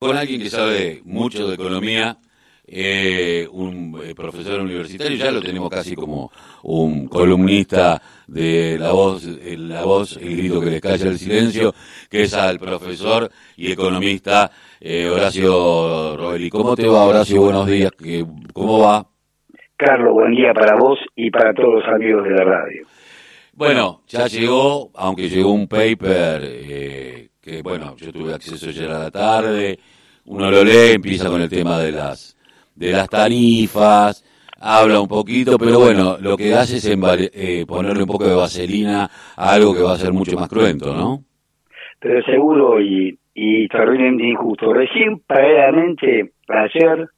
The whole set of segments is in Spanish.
con alguien que sabe mucho de economía, eh, un eh, profesor universitario, ya lo tenemos casi como un columnista de La Voz, eh, La Voz, el grito que les calla el silencio, que es al profesor y economista Horacio Robeli. ¿Cómo te va, Horacio? Buenos días. ¿Cómo va? Carlos, buen día para vos y para todos los amigos de la radio. Bueno, ya llegó, aunque llegó un paper que, bueno, yo tuve acceso ayer a la tarde, uno lo lee, empieza con el tema de las de las tarifas, habla un poquito, pero bueno, lo que hace es eh, ponerle un poco de vaselina a algo que va a ser mucho más cruento, ¿no? Pero seguro y, y terriblemente injusto. Recién, paralelamente, ayer,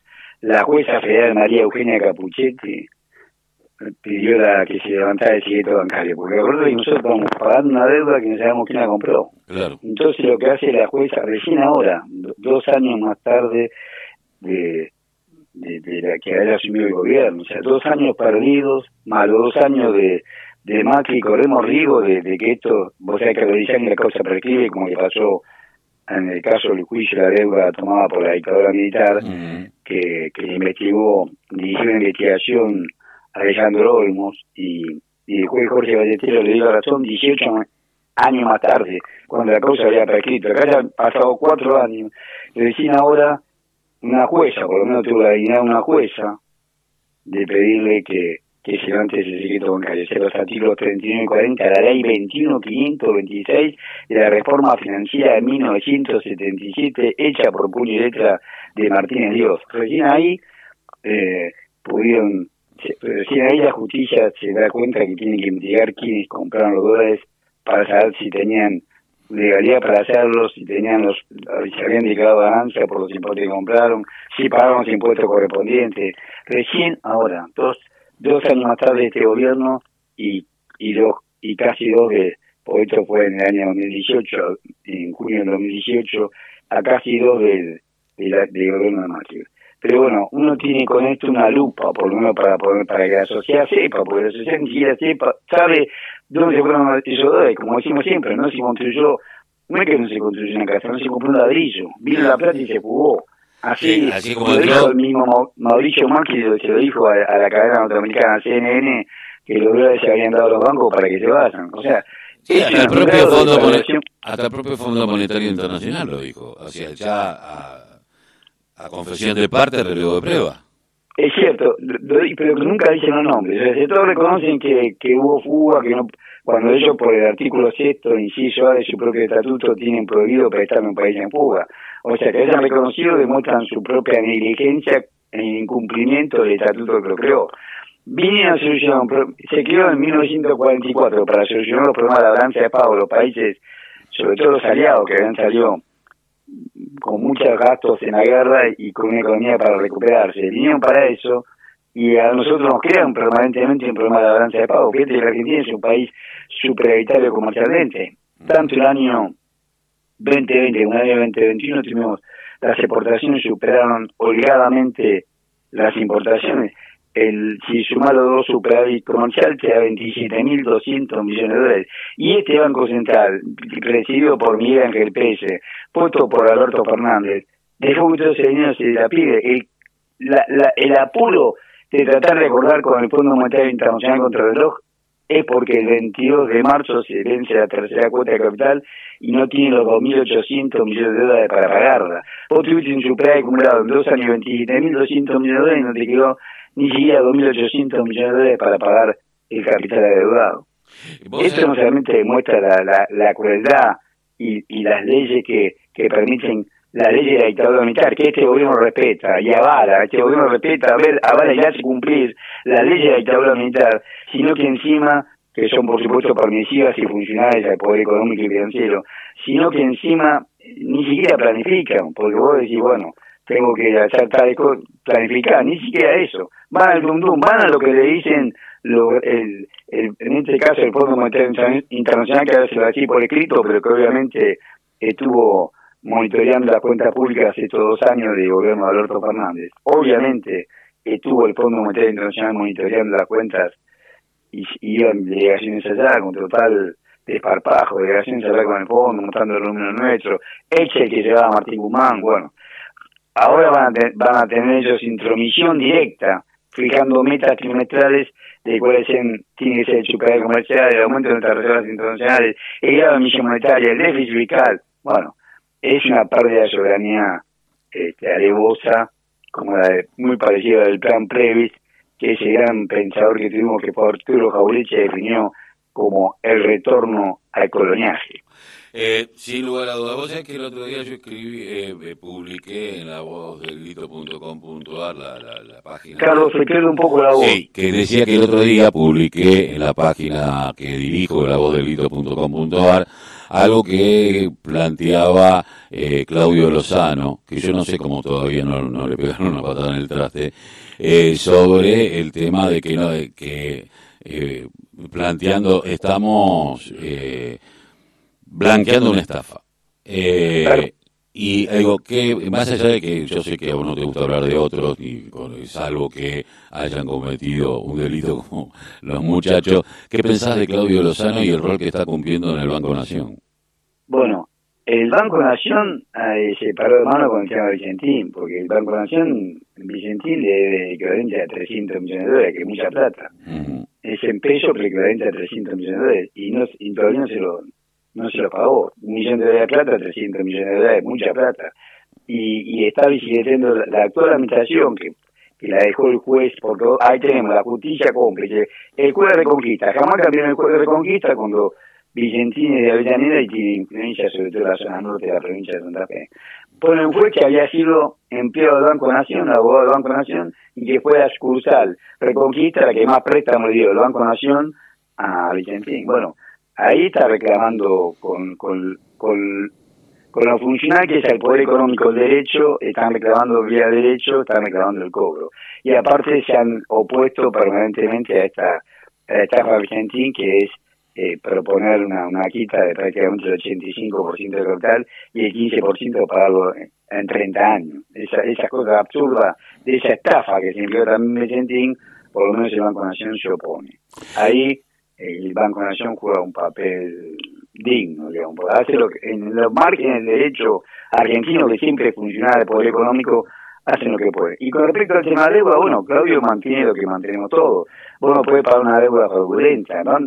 la jueza federal María Eugenia Capuchetti pidió la, que se levantara el secreto bancario, porque recuerdo que nosotros estamos pagando una deuda que no sabemos quién la compró. Claro. Entonces lo que hace la jueza recién ahora, dos años más tarde de, de, la que haya asumido el gobierno. O sea, dos años perdidos, más los dos años de, de Macri, corremos riesgo de, que esto, vos sabés que realizan la causa prescribe, como le pasó en el caso del juicio de la deuda tomada por la dictadura militar, que, que investigó, dirigió una investigación Alejandro Olmos y, y el juez Jorge Valletero le dio la razón 18 años más tarde, cuando la causa había prescrito. Acá ya han pasado cuatro años. Recién ahora una jueza, por lo menos tuvo la dignidad de una jueza, de pedirle que, que se levante ese secreto bancario. O los artículos 39 y 40 de la ley 21526 de la reforma financiera de 1977, hecha por puño y letra de Martínez Dios. Recién ahí eh, pudieron, recién ahí la justicia se da cuenta que tiene que investigar quiénes compraron los dólares para saber si tenían legalidad para hacerlo, si tenían los, si habían declarado ganancia por los impuestos que compraron, si pagaron los impuestos correspondientes. Recién ahora, dos, dos años más tarde de este gobierno y, y dos, y casi dos de, por esto fue en el año 2018, en junio del 2018, a casi dos del, del, gobierno de Macri. Pero bueno, uno tiene con esto una lupa, por lo menos para poder, para que la sociedad sepa, porque la sociedad ni siquiera sepa, sabe dónde se fueron esos dólares, como decimos siempre, no se construyó, no es que no se construyó una casa, no se compró un ladrillo, vino la plata y se jugó. Así, así como lo dijo el mismo Mauricio Macri, se lo dijo a, la cadena norteamericana CNN, que los dólares se habían dado a los bancos para que se vayan. O sea, hasta, el propio fondo hasta el propio Fondo Monetario Internacional lo dijo. O sea, ya a, a confesión de parte, relevo de prueba. Es cierto, pero nunca dicen los nombres. O todos reconocen que, que hubo fuga, que no, cuando ellos por el artículo sexto, inciso A de su propio estatuto, tienen prohibido prestar un país en fuga. O sea, que hayan reconocido demuestran su propia negligencia en incumplimiento del estatuto que lo creó. Vinieron a solucionar, se creó en 1944 para solucionar los problemas de la balanza de pago de los países, sobre todo los aliados que habían salido con muchos gastos en la guerra y con una economía para recuperarse. Vinieron para eso y a nosotros nos crean permanentemente un problema de balanza de pago. Fíjate que la Argentina es un país superavitario comercialmente. Tanto el año 2020 como el año 2021 tuvimos las exportaciones superaron holgadamente las importaciones. El, si sumado dos superávit comercial te da 27.200 millones de dólares. Y este Banco Central, presidido por Miguel Ángel Pérez, puesto por Alberto Fernández, dejó que todo ese dinero se la pide. El, la, el apuro de tratar de acordar con el Fondo Monetario Internacional contra el reloj es porque el 22 de marzo se vence la tercera cuota de capital y no tiene los 2.800 millones de dólares para pagarla. Vos tuviste un superávit acumulado en dos años 27.200 millones de dólares y no te quedó ni siquiera 2.800 millones de dólares para pagar el capital adeudado. Esto no solamente demuestra la, la, crueldad y, y las leyes que, que permiten la ley de la dictadura militar, que este gobierno respeta y avala, este gobierno respeta, a ver, avala y hace cumplir la ley de la dictadura militar, sino que encima, que son por supuesto permisivas y funcionales al poder económico y financiero, sino que encima ni siquiera planifican, porque vos decís, bueno, tengo que hacer tal planificar, ni siquiera eso, van al dum, van a lo que le dicen lo, el, en este caso el Fondo Monetario Internacional, que ahora se lo así por escrito, pero que obviamente estuvo monitoreando las cuentas públicas estos dos años de gobierno de Alberto Fernández. Obviamente estuvo el Fondo Monetario Internacional monitoreando las cuentas y, iban delegaciones allá con total desparpajo, delegaciones allá con el fondo, mostrando el número nuestro, Eche que llevaba Martín Guzmán, bueno, ahora van a, van a tener ellos intromisión directa, fijando metas trimestrales de cuáles tiene que ser el superávit comercial, el aumento de nuestras reservas internacionales, el grado de emisión monetaria, el déficit fiscal. Bueno, es una pérdida de soberanía este, alevosa, como la de, muy parecida del plan Previs, que ese gran pensador que tuvimos que por Arturo Jaureche definió como el retorno al coloniaje. Eh, sin lugar a dudas, vos sabés que el otro día yo escribí, eh, eh publiqué en la voz del la, la, la página. Carlos, se pierde un poco la voz. Sí, que decía que el otro día publiqué en la página que dirijo, la voz del algo que planteaba eh, Claudio Lozano, que yo no sé cómo todavía no, no le pegaron una patada en el traste, eh, sobre el tema de que, no, de que eh, planteando, estamos eh, blanqueando una estafa. Eh, y digo que, más allá de que yo sé que a vos no te gusta hablar de otros, y salvo que hayan cometido un delito como los muchachos, ¿qué pensás de Claudio Lozano y el rol que está cumpliendo en el Banco Nación? Bueno, el Banco Nación eh, se paró de mano con el tema Vicentín, porque el Banco Nación, Vicentín le debe equivalente a 300 millones de dólares, que es mucha plata. Es en peso, pero equivalente a 300 millones de dólares. Y, no, y todavía no se lo no se lo pagó. Un millón de dólares de plata, 300 millones de dólares, mucha plata. Y, y está bicicletando la, actual administración, que, que, la dejó el juez, porque ahí tenemos la justicia cómplice. El juez de Reconquista, jamás cambió el juez de Reconquista cuando Vicentini de Avellaneda y tiene influencia sobre todo en la zona norte de la provincia de Santa Fe. Pone un juez que había sido empleado del Banco Nación, abogado del Banco Nación, y que fue la sucursal Reconquista, la que más préstamo le dio el Banco Nación a Vicentini. Bueno, ahí está reclamando con, con, con, con lo funcional que es el poder económico el derecho, están reclamando vía derecho, están reclamando el cobro. Y aparte se han opuesto permanentemente a esta, a estafa argentina que es eh, proponer una, una quita de prácticamente el 85% del total y el 15% pagarlo en 30 años. Esa, esa cosa absurda de esa estafa que se envió también Vicentín, por lo menos el Banco Nación se opone. Ahí el Banco Nación juega un papel digno, digamos, hace lo que, en los márgenes del derecho argentino que siempre funciona de poder económico, hacen lo que pueden. Y con respecto al tema de deuda, bueno, Claudio mantiene lo que mantenemos todos. Vos no podés pagar una deuda fraudulenta, ¿no?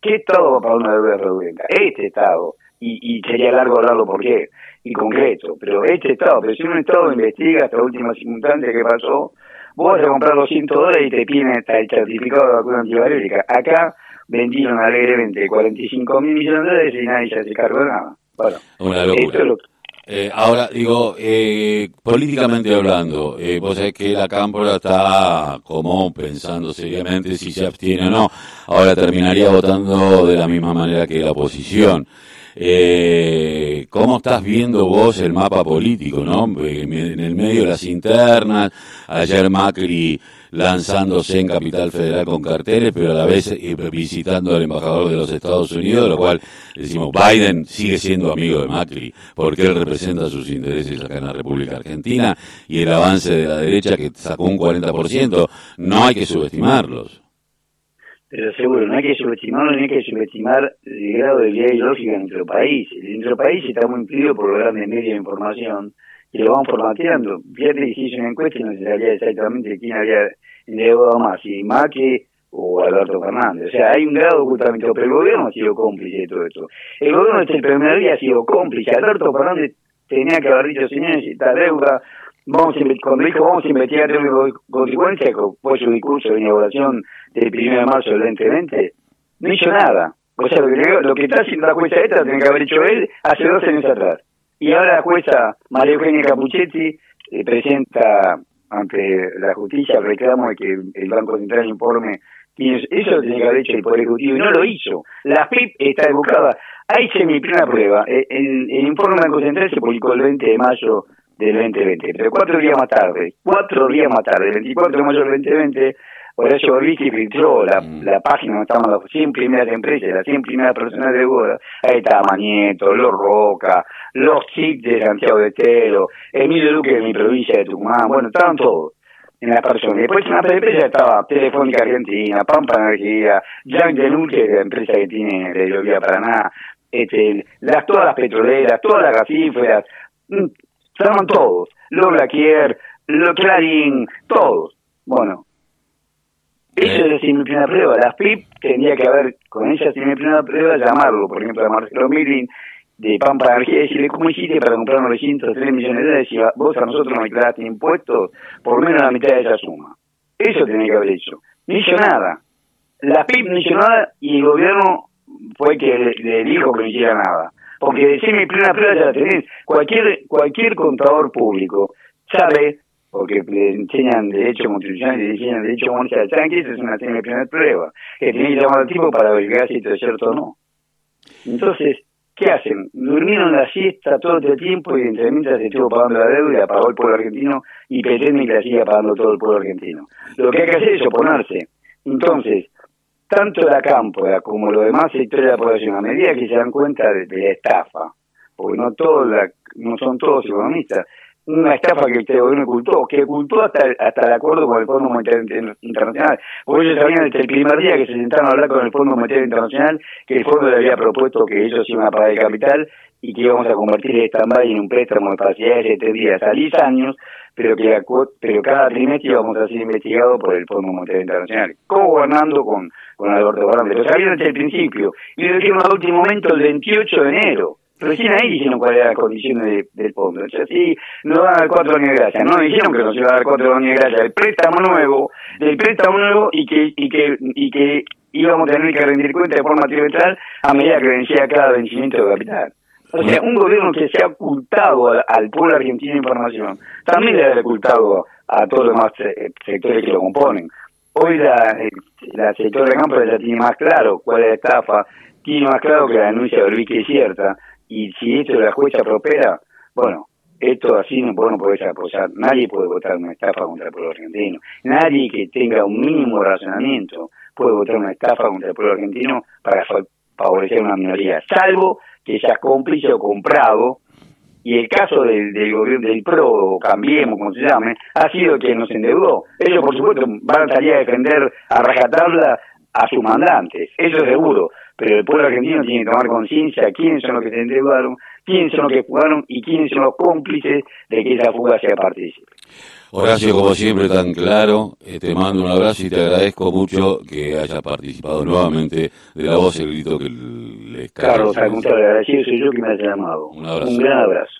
¿Qué Estado va a pagar una deuda fraudulenta? Este Estado. Y, y sería largo hablarlo por qué, y concreto. Pero este Estado, pero si un Estado investiga esta última circunstancia que pasó, vos vas a comprar 200 dólares y te piden el certificado de vacuna antivalérica. Acá vendieron alegremente 45 mil millones de dólares y nadie se hace cargo de nada. Bueno, Una locura. Eh, ahora, digo, eh, políticamente hablando, eh, vos sabés que la Cámpora está como pensando seriamente si se abstiene o no. Ahora terminaría votando de la misma manera que la oposición. Eh, ¿Cómo estás viendo vos el mapa político, no? En el medio de las internas, ayer Macri lanzándose en Capital Federal con carteles, pero a la vez eh, visitando al embajador de los Estados Unidos, lo cual decimos, Biden sigue siendo amigo de Macri, porque él representa sus intereses acá en la República Argentina, y el avance de la derecha que sacó un 40%, no hay que subestimarlos. Pero seguro, no hay que subestimarlo ni hay que subestimar el grado de vida ideológica de nuestro país. Nuestro país está muy influido por los grandes medios de información y lo vamos formateando. Fíjate que hizo una encuesta y no se sabía exactamente quién había endeudado más, si Macri o Alberto Fernández. O sea, hay un grado de ocultamiento, pero el gobierno ha sido cómplice de todo esto. El gobierno desde el primer día ha sido cómplice. Alberto Fernández tenía que haber dicho, señores, esta deuda vamos cuando dijo vamos a investigar de consecuencias, fue su discurso de inauguración del 1 de marzo del 2020, no hizo nada. O sea, lo que, lo que está haciendo la jueza esta tiene que haber hecho él hace dos años atrás. Y ahora la jueza María Eugenia Capuchetti eh, presenta ante la justicia el reclamo de que el Banco Central informe eso lo tenía que haber hecho el Poder Ejecutivo y no lo hizo. La FIP está evocada. Ahí se mi primera prueba. Eh, el, el informe del Banco Central se publicó el 20 de mayo del 2020. Pero cuatro días más tarde, cuatro días más tarde, el 24 de mayo del 2020, Horacio Borghi filtró la, mm. la página donde estaban las 100 primeras empresas, las 100 primeras personas de boda. Ahí estaba Manieto, Los Roca, los chips de Santiago de Telo, Emilio Duque de mi provincia de Tucumán, bueno, estaban todos en la persona. Después en la empresa estaba Telefónica Argentina, Pampa Energía, Denul, que es la empresa que tiene de Llovía Paraná, este, las, todas las petroleras, todas las gasíferas, mm, Estaban todos, los Laquier, los Clarín, todos. Bueno, eso es mi primera prueba. Las PIP tendría que haber, con ella mi primera prueba, llamarlo, por ejemplo, a Marcelo Milling de Pampa Energía y decirle, ¿cómo hiciste para comprar 903 millones de dólares y vos a nosotros nos declaraste impuestos por menos la mitad de esa suma? Eso tenía que haber hecho. No hizo nada. La PIP no hizo nada y el gobierno fue que le, dijo que no hiciera nada. Porque decir mi primera prueba ya la tenés. Cualquier, cualquier contador público sabe porque le enseñan derecho constitucional y le enseñan derecho comercial tranqui, es una primera prueba, que tiene que llamar al tipo para verificar si esto es cierto o no. Entonces, ¿qué hacen? Durmieron la siesta todo el tiempo y entre mientras se estuvo pagando la deuda y la pagó el pueblo argentino y pretenden que la siga pagando todo el pueblo argentino. Lo que hay que hacer es oponerse. Entonces, tanto la campo como los demás sectores de la población, a medida que se dan cuenta de, la estafa, porque no todos no son todos economistas, una estafa que este gobierno ocultó, que ocultó hasta, hasta el acuerdo con el Fondo Monetario Internacional. Porque ellos sabían desde el primer día que se sentaron a hablar con el Fondo Monetario Internacional que el fondo le había propuesto que ellos iban a pagar el capital y que íbamos a convertir el stand en un préstamo de facilidades de 7 días a 10 años, pero que pero cada trimestre íbamos a ser investigados por el Fondo Monetario Internacional, gobernando con, con Alberto Fernández. Lo sabían desde el principio y lo dijeron al último momento el 28 de enero Recién ahí dijeron cuáles eran las condiciones del fondo. O sea, sí, nos van a dar cuatro años de gracia. No dijeron que nos iban a dar cuatro años de gracia. El préstamo nuevo, el préstamo nuevo y que, y que, y que íbamos a tener que rendir cuenta de forma trimestral a medida que vencía cada vencimiento de capital. O sea, un gobierno que se ha ocultado al, pueblo argentino información, también le ha ocultado a todos los demás eh, sectores que lo componen. Hoy la, la sector de campo ya tiene más claro cuál es la estafa, tiene más claro que la denuncia de Orbique es cierta, y si esto de la jueza prospera, bueno, esto así no podemos poder apoyar. Nadie puede votar una estafa contra el pueblo argentino. Nadie que tenga un mínimo razonamiento puede votar una estafa contra el pueblo argentino para favorecer una minoría, salvo que sea cómplice o comprado. Y el caso del, del gobierno del PRO, o Cambiemos, como se llame, ha sido quien nos endeudó. Ellos, por supuesto, van a salir a defender a rajatabla a sus mandantes, eso es seguro pero el pueblo argentino tiene que tomar conciencia quiénes son los que se endeudaron, quiénes son los que jugaron y quiénes son los cómplices de que esa fuga sea partícipe. Horacio, como siempre, tan claro, eh, te mando un abrazo y te agradezco mucho que hayas participado nuevamente de la voz el grito que les Carlos, al contrario, agradecido soy yo que me has llamado. Un, abrazo. un gran abrazo.